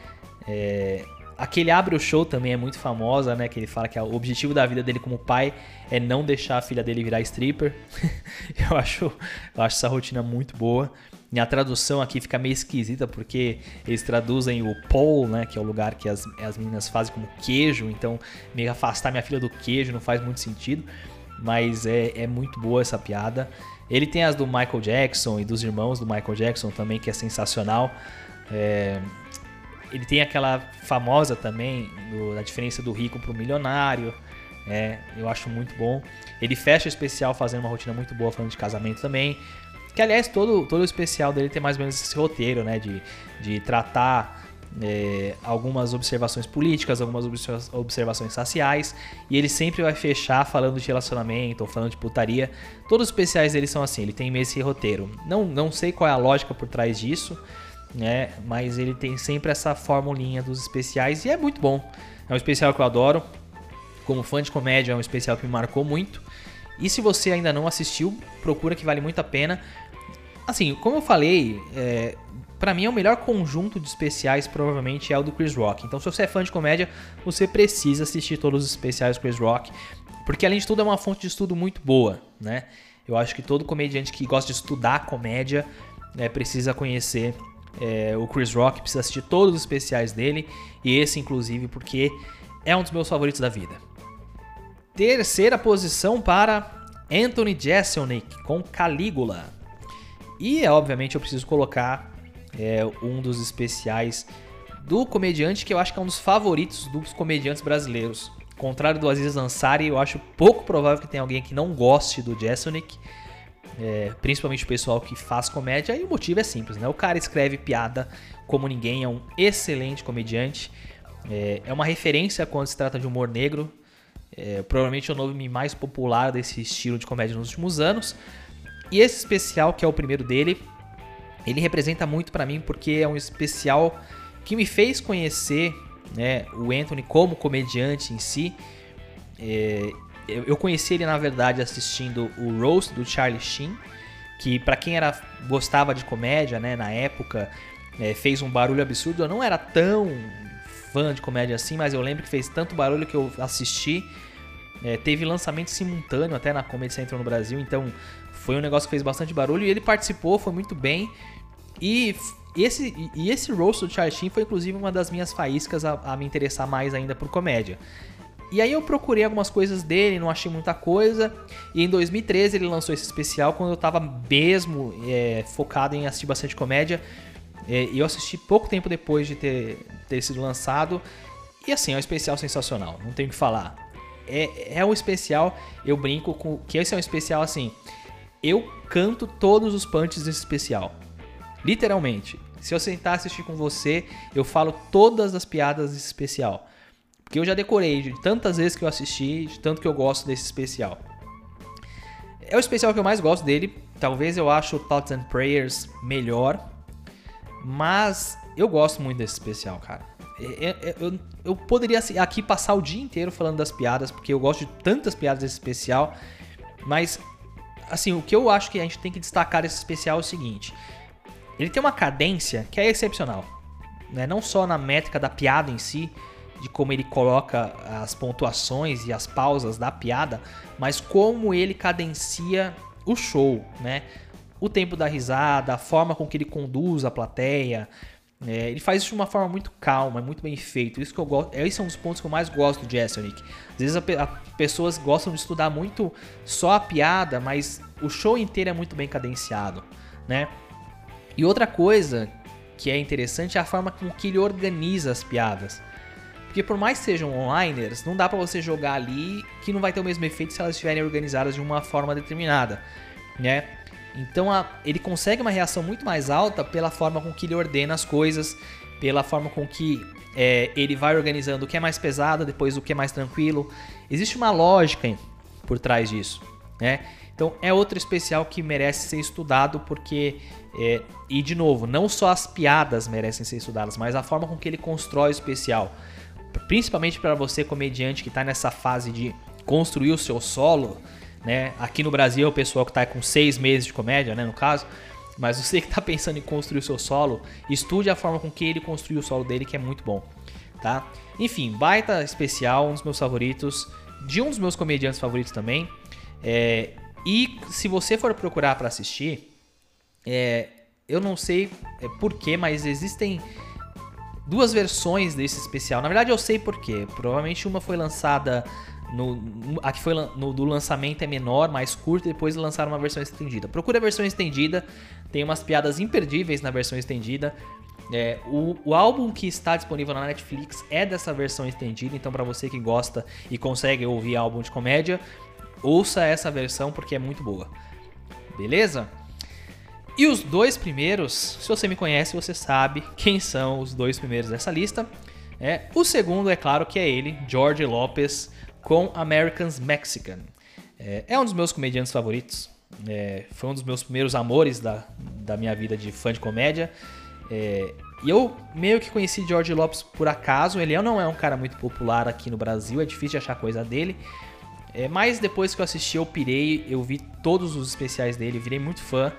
É, Aquele abre o show também é muito famosa, né? Que ele fala que o objetivo da vida dele como pai é não deixar a filha dele virar stripper. [LAUGHS] eu, acho, eu acho essa rotina muito boa. E a tradução aqui fica meio esquisita porque eles traduzem o pole, né? Que é o lugar que as, as meninas fazem como queijo. Então, meio afastar minha filha do queijo não faz muito sentido. Mas é, é muito boa essa piada. Ele tem as do Michael Jackson e dos irmãos do Michael Jackson também, que é sensacional. É, ele tem aquela famosa também do, da diferença do rico para o milionário. É, eu acho muito bom. Ele fecha o especial fazendo uma rotina muito boa falando de casamento também. Que aliás, todo, todo o especial dele tem mais ou menos esse roteiro, né? De, de tratar é, algumas observações políticas, algumas observações sociais. E ele sempre vai fechar falando de relacionamento ou falando de putaria. Todos os especiais dele são assim, ele tem esse roteiro. Não, não sei qual é a lógica por trás disso né? Mas ele tem sempre essa formulinha dos especiais e é muito bom. É um especial que eu adoro. Como fã de comédia, é um especial que me marcou muito. E se você ainda não assistiu, procura que vale muito a pena. Assim, como eu falei, é, para mim é o melhor conjunto de especiais provavelmente é o do Chris Rock. Então, se você é fã de comédia, você precisa assistir todos os especiais do Chris Rock, porque além de tudo é uma fonte de estudo muito boa, né? Eu acho que todo comediante que gosta de estudar comédia é, precisa conhecer é, o Chris Rock, precisa assistir todos os especiais dele, e esse inclusive porque é um dos meus favoritos da vida. Terceira posição para Anthony Jeselnik com Calígula. E obviamente eu preciso colocar é, um dos especiais do comediante que eu acho que é um dos favoritos dos comediantes brasileiros. Contrário do Aziz Ansari, eu acho pouco provável que tenha alguém que não goste do Jeselnik é, principalmente o pessoal que faz comédia, e o motivo é simples, né? O cara escreve piada como ninguém, é um excelente comediante, é, é uma referência quando se trata de humor negro, é, provavelmente é o nome mais popular desse estilo de comédia nos últimos anos. E esse especial, que é o primeiro dele, ele representa muito para mim porque é um especial que me fez conhecer né, o Anthony como comediante em si. É, eu conheci ele na verdade assistindo o Roast do Charlie Sheen, que para quem era gostava de comédia, né, na época, é, fez um barulho absurdo. Eu não era tão fã de comédia assim, mas eu lembro que fez tanto barulho que eu assisti. É, teve lançamento simultâneo até na Comedy Central no Brasil, então foi um negócio que fez bastante barulho e ele participou, foi muito bem. E esse, e esse roast do Charlie Sheen foi inclusive uma das minhas faíscas a, a me interessar mais ainda por comédia. E aí eu procurei algumas coisas dele, não achei muita coisa. E em 2013 ele lançou esse especial quando eu tava mesmo é, focado em assistir bastante comédia. É, e eu assisti pouco tempo depois de ter, ter sido lançado. E assim, é um especial sensacional, não tenho o que falar. É, é um especial, eu brinco com que esse é um especial assim. Eu canto todos os punches desse especial. Literalmente. Se eu sentar assistir com você, eu falo todas as piadas desse especial. Porque eu já decorei de tantas vezes que eu assisti, de tanto que eu gosto desse especial. É o especial que eu mais gosto dele. Talvez eu ache o Thoughts and Prayers melhor. Mas eu gosto muito desse especial, cara. Eu, eu, eu, poderia aqui passar o dia inteiro falando das piadas, porque eu gosto de tantas piadas desse especial. Mas, assim, o que eu acho que a gente tem que destacar desse especial é o seguinte: ele tem uma cadência que é excepcional. Né? Não só na métrica da piada em si, de como ele coloca as pontuações e as pausas da piada, mas como ele cadencia o show, né? O tempo da risada, a forma com que ele conduz a plateia. É, ele faz isso de uma forma muito calma, muito bem feito. Isso que eu gosto, esse é um dos pontos que eu mais gosto do Jessonic. Às vezes a, a, pessoas gostam de estudar muito só a piada, mas o show inteiro é muito bem cadenciado, né? E outra coisa que é interessante é a forma com que ele organiza as piadas. Porque por mais que sejam onliners, não dá para você jogar ali que não vai ter o mesmo efeito se elas estiverem organizadas de uma forma determinada, né? Então a, ele consegue uma reação muito mais alta pela forma com que ele ordena as coisas, pela forma com que é, ele vai organizando o que é mais pesado, depois o que é mais tranquilo. Existe uma lógica por trás disso, né? Então é outro especial que merece ser estudado porque é, e de novo não só as piadas merecem ser estudadas, mas a forma com que ele constrói o especial principalmente para você comediante que está nessa fase de construir o seu solo, né? Aqui no Brasil o pessoal que está com seis meses de comédia, né? No caso, mas você que está pensando em construir o seu solo, estude a forma com que ele construiu o solo dele, que é muito bom, tá? Enfim, baita especial, um dos meus favoritos, de um dos meus comediantes favoritos também. É, e se você for procurar para assistir, é, eu não sei é, porquê, mas existem duas versões desse especial. Na verdade, eu sei porquê. Provavelmente uma foi lançada. No, a que foi no, do lançamento é menor, mais curta, depois lançaram uma versão estendida. Procura a versão estendida, tem umas piadas imperdíveis na versão estendida. É, o, o, álbum que está disponível na Netflix é dessa versão estendida, então para você que gosta e consegue ouvir álbum de comédia, ouça essa versão porque é muito boa. Beleza? E os dois primeiros, se você me conhece, você sabe quem são os dois primeiros dessa lista. É, o segundo, é claro, que é ele, George Lopez, com Americans Mexican. É, é um dos meus comediantes favoritos. É, foi um dos meus primeiros amores da, da minha vida de fã de comédia. É, e eu meio que conheci George Lopez por acaso. Ele não é um cara muito popular aqui no Brasil, é difícil de achar coisa dele. É, mas depois que eu assisti, eu pirei, eu vi todos os especiais dele, virei muito fã.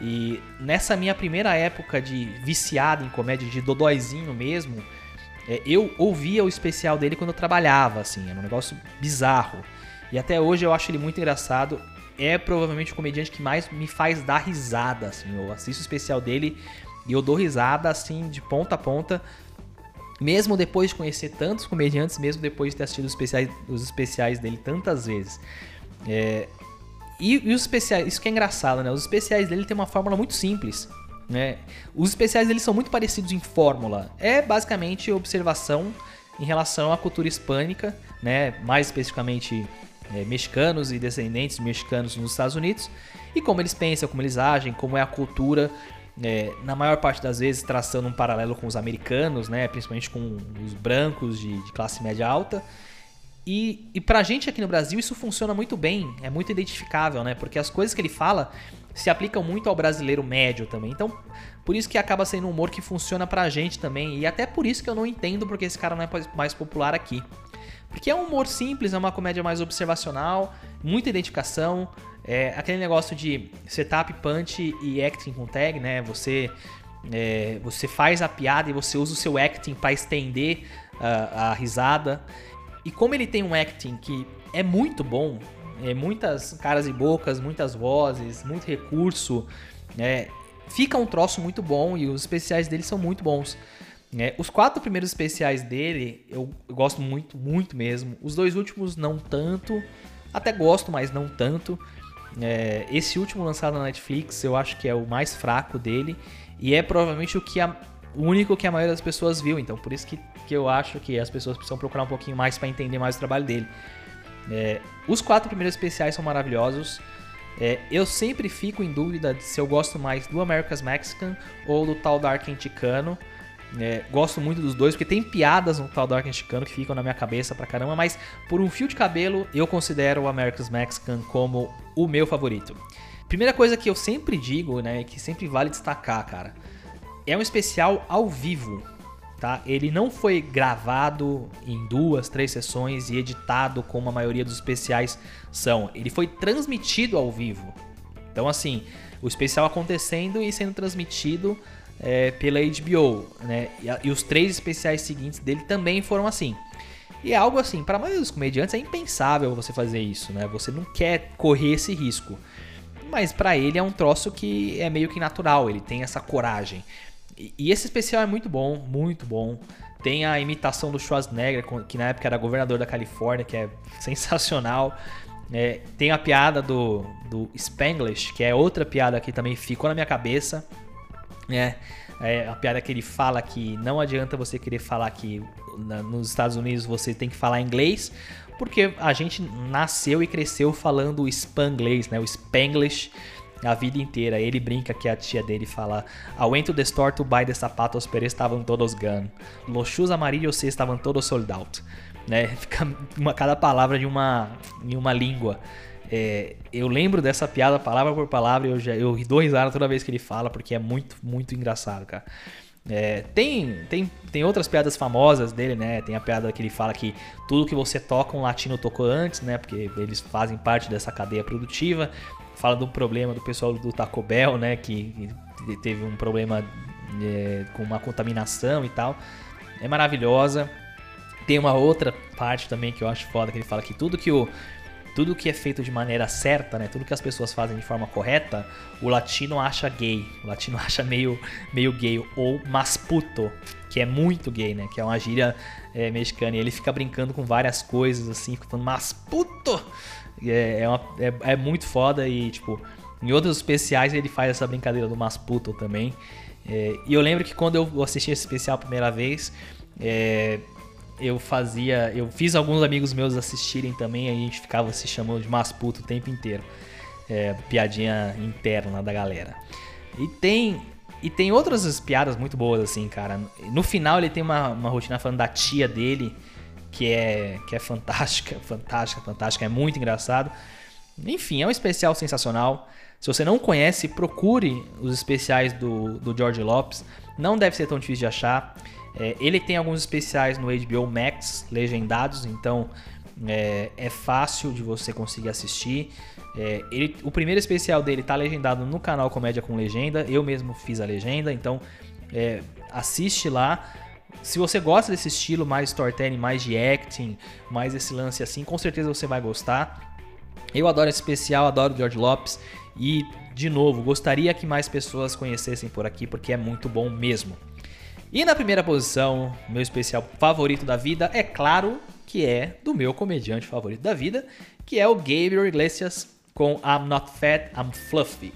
E nessa minha primeira época de viciado em comédia, de dodóizinho mesmo, é, eu ouvia o especial dele quando eu trabalhava, assim, era um negócio bizarro. E até hoje eu acho ele muito engraçado. É provavelmente o comediante que mais me faz dar risada, assim. Eu assisto o especial dele e eu dou risada, assim, de ponta a ponta. Mesmo depois de conhecer tantos comediantes, mesmo depois de ter assistido os especiais, os especiais dele tantas vezes. É, e, e, os especiais, isso que é engraçado, né? Os especiais dele tem uma fórmula muito simples. Né? Os especiais dele são muito parecidos em fórmula. É basicamente observação em relação à cultura hispânica, né? mais especificamente é, mexicanos e descendentes de mexicanos nos Estados Unidos, e como eles pensam, como eles agem, como é a cultura, é, na maior parte das vezes traçando um paralelo com os americanos, né? principalmente com os brancos de, de classe média alta. E, e pra gente aqui no Brasil isso funciona muito bem, é muito identificável, né? Porque as coisas que ele fala se aplicam muito ao brasileiro médio também. Então, por isso que acaba sendo um humor que funciona pra gente também. E até por isso que eu não entendo porque esse cara não é mais popular aqui. Porque é um humor simples, é uma comédia mais observacional, muita identificação. É aquele negócio de setup, punch e acting com tag, né? Você, é, você faz a piada e você usa o seu acting para estender uh, a risada. E como ele tem um acting que é muito bom, é, muitas caras e bocas, muitas vozes, muito recurso, é, fica um troço muito bom e os especiais dele são muito bons. É, os quatro primeiros especiais dele eu, gosto muito, muito mesmo. Os dois últimos não tanto, até gosto, mas não tanto. É, esse último lançado na Netflix eu acho que é o mais fraco dele e é provavelmente o que a, único que a maioria das pessoas viu. Então por isso que que eu acho que as pessoas precisam procurar um pouquinho mais para entender mais o trabalho dele. É, os quatro primeiros especiais são maravilhosos. É, eu sempre fico em dúvida se eu gosto mais do America's Mexican ou do tal Dark Anticano. É, gosto muito dos dois, porque tem piadas no tal Dark Chicano que ficam na minha cabeça pra caramba, mas por um fio de cabelo, eu considero o America's Mexican como o meu favorito. Primeira coisa que eu sempre digo, né, que sempre vale destacar, cara, é um especial ao vivo, tá? Ele não foi gravado em duas, três sessões e editado como a maioria dos especiais são. Ele foi transmitido ao vivo. Então, assim, o especial acontecendo e sendo transmitido é, pela HBO, né? E, e, os três especiais seguintes dele também foram assim. E é algo assim, para a maioria dos comediantes é impensável você fazer isso, né? Você não quer correr esse risco. Mas para ele é um troço que é meio que natural, ele tem essa coragem. E, esse especial é muito bom, muito bom. Tem a imitação do Schwarzenegger, que na época era governador da Califórnia, que é [LAUGHS] sensacional. É, tem a piada do, do Spanglish, que é outra piada que também ficou na minha cabeça. É, é a piada que ele fala que não adianta você querer falar que na, nos Estados Unidos você tem que falar inglês, porque a gente nasceu e cresceu falando o spanglish, né? O spanglish a vida inteira. Ele brinca que a tia dele fala: I went to the store to buy the pero estavam todos gone. Los shoes amarillos estavam todos sold out. Né? [LAUGHS] Fica uma, cada palavra de uma, em uma língua. É, eu lembro dessa piada palavra por palavra eu já eu dou risada toda vez que ele fala porque é muito muito engraçado, cara. É, tem, tem, tem outras piadas famosas dele, né? Tem a piada que ele fala que tudo que você toca um latino tocou antes, né? Porque eles fazem parte dessa cadeia produtiva. Fala do problema do pessoal do Taco Bell, né? Que, teve um problema é, com uma contaminação e tal. É maravilhosa. Tem uma outra parte também que eu acho foda, que ele fala que tudo que o tudo que é feito de maneira certa, né? Tudo que as pessoas fazem de forma correta, o latino acha gay. O latino [LAUGHS] acha meio, meio gay. Ou masputo, que é muito gay, né? Que é uma gíria é, mexicana. E ele fica brincando com várias coisas, assim, falando masputo. É, é, uma, é, é, muito foda e, tipo, em outros especiais ele faz essa brincadeira do masputo também. É, e eu lembro que quando eu assisti esse especial a primeira vez, é, eu fazia. Eu fiz alguns amigos meus assistirem também, a gente ficava se chamando de Masputo o tempo inteiro. É, piadinha interna da galera. E tem. E tem outras piadas muito boas, assim, cara. No final ele tem uma, uma rotina falando da tia dele, que é, que é fantástica, [LAUGHS] fantástica, fantástica, é muito engraçado. Enfim, é um especial sensacional. Se você não conhece, procure os especiais do, do George Lopes. Não deve ser tão difícil de achar. É, ele tem alguns especiais no HBO Max, legendados, então é, é fácil de você conseguir assistir. É, ele, o primeiro especial dele está legendado no canal Comédia com Legenda, eu mesmo fiz a legenda, então é, assiste lá. Se você gosta desse estilo mais storytelling, mais de acting, mais esse lance assim, com certeza você vai gostar. Eu adoro esse especial, adoro o George Lopes e, de novo, gostaria que mais pessoas conhecessem por aqui porque é muito bom mesmo. E na primeira posição, meu especial favorito da vida, é claro que é do meu comediante favorito da vida, que é o Gabriel Iglesias com I'm Not Fat, I'm Fluffy.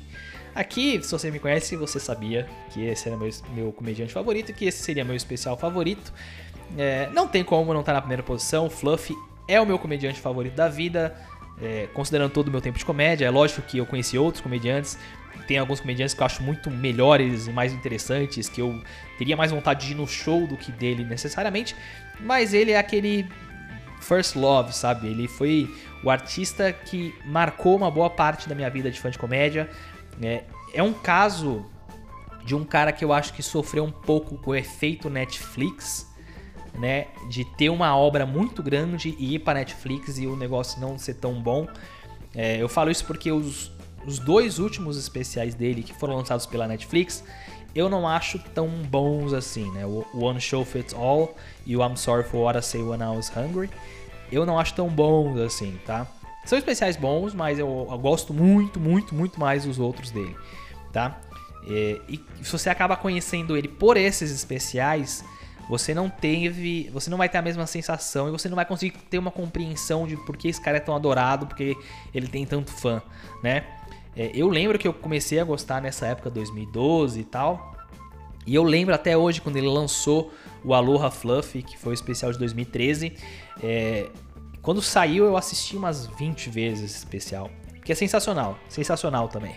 Aqui, se você me conhece, você sabia que esse era meu, meu comediante favorito que esse seria meu especial favorito. É, não tem como não estar na primeira posição. Fluffy é o meu comediante favorito da vida, é, considerando todo o meu tempo de comédia. É lógico que eu conheci outros comediantes, tem alguns comediantes que eu acho muito melhores e mais interessantes, que eu teria mais vontade de ir no show do que dele necessariamente, mas ele é aquele first love, sabe? Ele foi o artista que marcou uma boa parte da minha vida de fã de comédia. É, é um caso de um cara que eu acho que sofreu um pouco com o efeito Netflix, né? De ter uma obra muito grande e ir para Netflix e o negócio não ser tão bom. É, eu falo isso porque os, os dois últimos especiais dele que foram lançados pela Netflix, eu não acho tão bons assim, né? O One Show Fits All e o I'm Sorry for What I Say When I Was Hungry, eu não acho tão bons assim, tá? São especiais bons, mas eu, eu gosto muito, muito, muito mais dos outros dele, tá? É, e se você acaba conhecendo ele por esses especiais, você não teve, você não vai ter a mesma sensação e você não vai conseguir ter uma compreensão de por que esse cara é tão adorado, porque ele tem tanto fã, né? É, eu lembro que eu comecei a gostar nessa época, 2012 e tal. E eu lembro até hoje quando ele lançou o Aloha Fluffy, que foi o especial de 2013. É, quando saiu, eu assisti umas 20 vezes esse especial. Que é sensacional, sensacional também.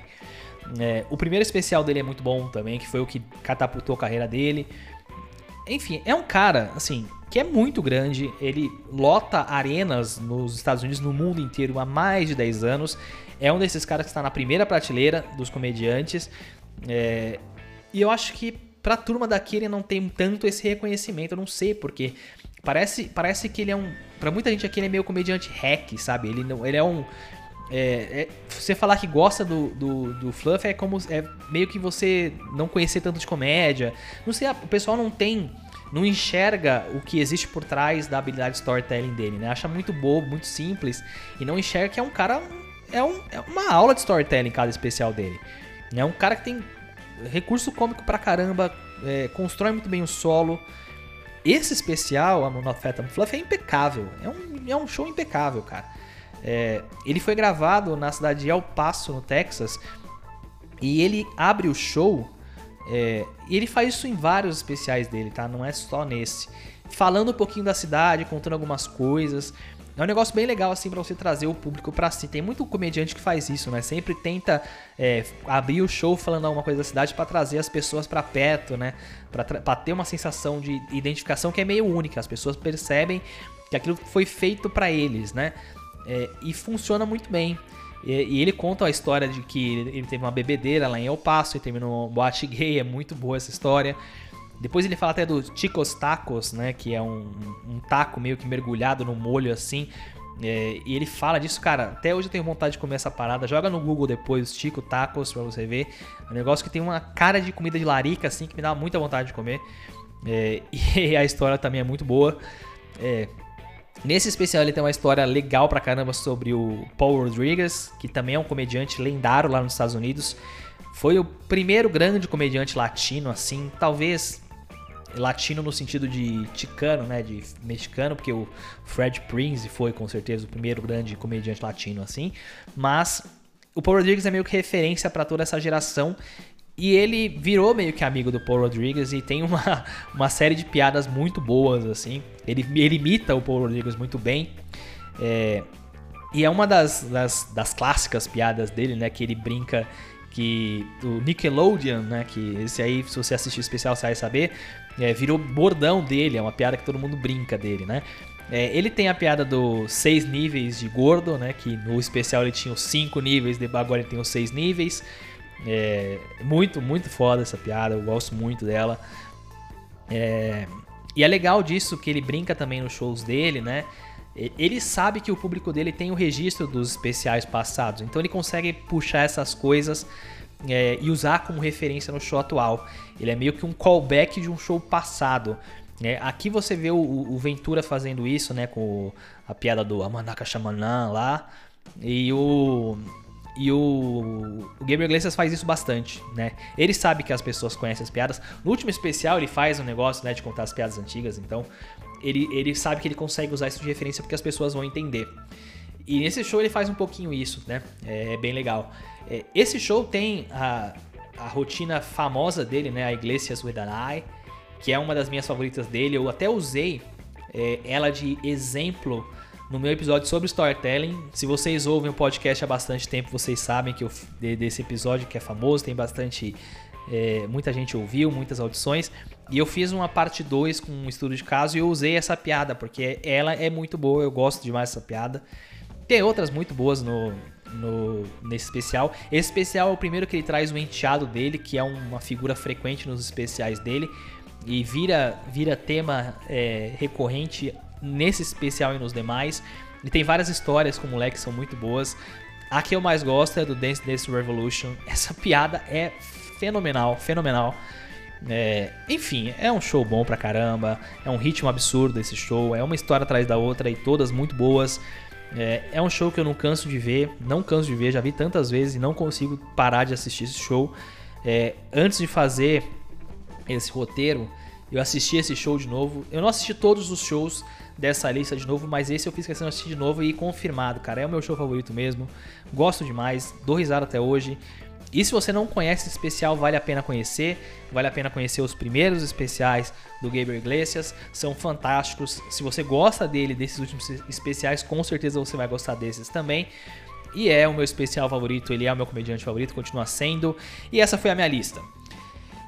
É, o primeiro especial dele é muito bom também, que foi o que catapultou a carreira dele. enfim, é um cara, assim, que é muito grande. Ele lota arenas nos Estados Unidos, no mundo inteiro, há mais de 10 anos. É um desses caras que está na primeira prateleira dos comediantes. É, e eu acho que pra turma daqui ele não tem tanto esse reconhecimento. Eu não sei porque. Parece, parece que ele é um. Pra muita gente aqui ele é meio comediante hack, sabe? Ele, não, ele é um. É, é, você falar que gosta do, do, do, Fluff é como. É meio que você não conhecer tanto de comédia. Não sei, o pessoal não tem. Não enxerga o que existe por trás da habilidade de storytelling dele, né? Acha muito bobo, muito simples. E não enxerga que é um cara. É, um, é uma aula de storytelling cada especial dele. É um cara que tem recurso cômico pra caramba, é, constrói muito bem o solo. Esse especial, a Not Fat Fluff, é impecável. É um, é um show impecável, cara. É, ele foi gravado na cidade de El Paso, no Texas, e ele abre o show. É, e ele faz isso em vários especiais dele, tá? Não é só nesse. Falando um pouquinho da cidade, contando algumas coisas. É um negócio bem legal, assim, para você trazer o público para si. Tem muito comediante que faz isso, né? Sempre tenta é, abrir o show falando alguma coisa da cidade para trazer as pessoas para perto, né? Pra, ter uma sensação de identificação que é meio única. As pessoas percebem que aquilo foi feito para eles, né? É, e funciona muito bem. E, e, ele conta a história de que ele teve uma bebedeira lá em El Paso e terminou um boate gay. É muito boa essa história. Depois ele fala até do Chicos Tacos, né? Que é um, um taco meio que mergulhado no molho assim. É, e ele fala disso, cara. Até hoje eu tenho vontade de comer essa parada. Joga no Google depois, Chico Tacos, pra você ver. É um negócio que tem uma cara de comida de larica, assim, que me dá muita vontade de comer. É, [LAUGHS] e a história também é muito boa. É, nesse especial ele tem uma história legal pra caramba sobre o Paul Rodriguez, que também é um comediante lendário lá nos Estados Unidos. Foi o primeiro grande comediante latino, assim, talvez latino no sentido de ticano, né, de mexicano, porque o Fred Prinze foi com certeza o primeiro grande comediante latino assim, mas o Paul Rodrigues é meio que referência para toda essa geração e ele virou meio que amigo do Paul Rodrigues e tem uma, [LAUGHS] uma série de piadas muito boas assim. Ele, ele imita o Paul Rodrigues muito bem. É, e é uma das, das, das clássicas piadas dele, né? Que ele brinca que o Nickelodeon, né? Que esse aí, se você assistir o especial, você vai saber. É, virou bordão dele, é uma piada que todo mundo brinca dele, né? É, ele tem a piada dos seis níveis de gordo, né? Que no especial ele tinha os cinco níveis, agora ele tem os seis níveis. É, muito, muito foda essa piada, eu gosto muito dela. É, e é legal disso que ele brinca também nos shows dele, né? Ele sabe que o público dele tem o registro dos especiais passados, então ele consegue puxar essas coisas é, e usar como referência no show atual. Ele é meio que um callback de um show passado. É, aqui você vê o, o, Ventura fazendo isso, né? Com a piada do Amanaka Shamanã lá. E o. E o, o Gabriel Iglesias faz isso bastante, né? Ele sabe que as pessoas conhecem as piadas. No último especial ele faz um negócio, né, de contar as piadas antigas, então ele, ele sabe que ele consegue usar isso de referência porque as pessoas vão entender. E nesse show ele faz um pouquinho isso, né? É bem legal. É, esse show tem a, a rotina famosa dele, né? A Iglesias with an Eye, que é uma das minhas favoritas dele. Eu até usei é, ela de exemplo no meu episódio sobre storytelling. Se vocês ouvem o podcast há bastante tempo, vocês sabem que eu, desse episódio que é famoso, tem bastante. É, muita gente ouviu, muitas audições. E eu fiz uma parte 2 com um estudo de caso e eu usei essa piada, porque ela é muito boa, eu gosto demais dessa piada. Tem outras muito boas no, no, nesse especial. Esse especial é o primeiro que ele traz o enteado dele, que é uma figura frequente nos especiais dele. E vira, vira tema é, recorrente nesse especial e nos demais. E tem várias histórias com o moleque que são muito boas. A que eu mais gosto é do Dance Dance Revolution. [LAUGHS] Essa piada é fenomenal, fenomenal. É, enfim, é um show bom pra caramba. É um ritmo absurdo esse show. É uma história atrás da outra e todas muito boas. É, é, um show que eu não canso de ver, não canso de ver, já vi tantas vezes e não consigo parar de assistir esse show. É, antes de fazer esse roteiro, eu assisti esse show de novo. Eu não assisti todos os shows dessa lista de novo, mas esse eu fiz questão de assistir de novo e confirmado, cara. É o meu show favorito mesmo. Gosto demais, dou risada até hoje. E se você não conhece esse especial, vale a pena conhecer. Vale a pena conhecer os primeiros especiais do Gabriel Iglesias. São fantásticos. Se você gosta dele, desses últimos especiais, com certeza você vai gostar desses também. E é o meu especial favorito, ele é o meu comediante favorito, continua sendo. E essa foi a minha lista.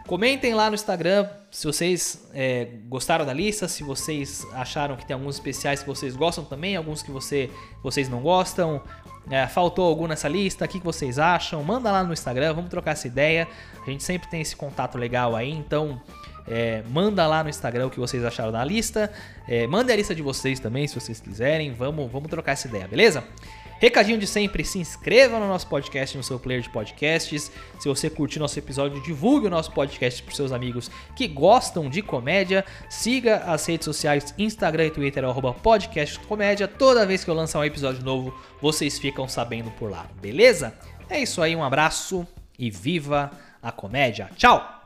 Comentem lá no Instagram se vocês é, gostaram da lista, se vocês acharam que tem alguns especiais que vocês gostam também, alguns que você, vocês não gostam. É, faltou algum nessa lista? O que, vocês acham? Manda lá no Instagram, vamos trocar essa ideia. A gente sempre tem esse contato legal aí, então é, manda lá no Instagram o que vocês acharam da lista. É, manda a lista de vocês também, se vocês quiserem. Vamos, vamos trocar essa ideia, beleza? Recadinho de sempre, se inscreva no nosso podcast, no seu player de podcasts. Se você curtiu nosso episódio, divulgue o nosso podcast para seus amigos que gostam de comédia. Siga as redes sociais, Instagram e Twitter, arroba podcast comédia. Toda vez que eu lançar um episódio novo, vocês ficam sabendo por lá, beleza? É isso aí, um abraço e viva a comédia. Tchau!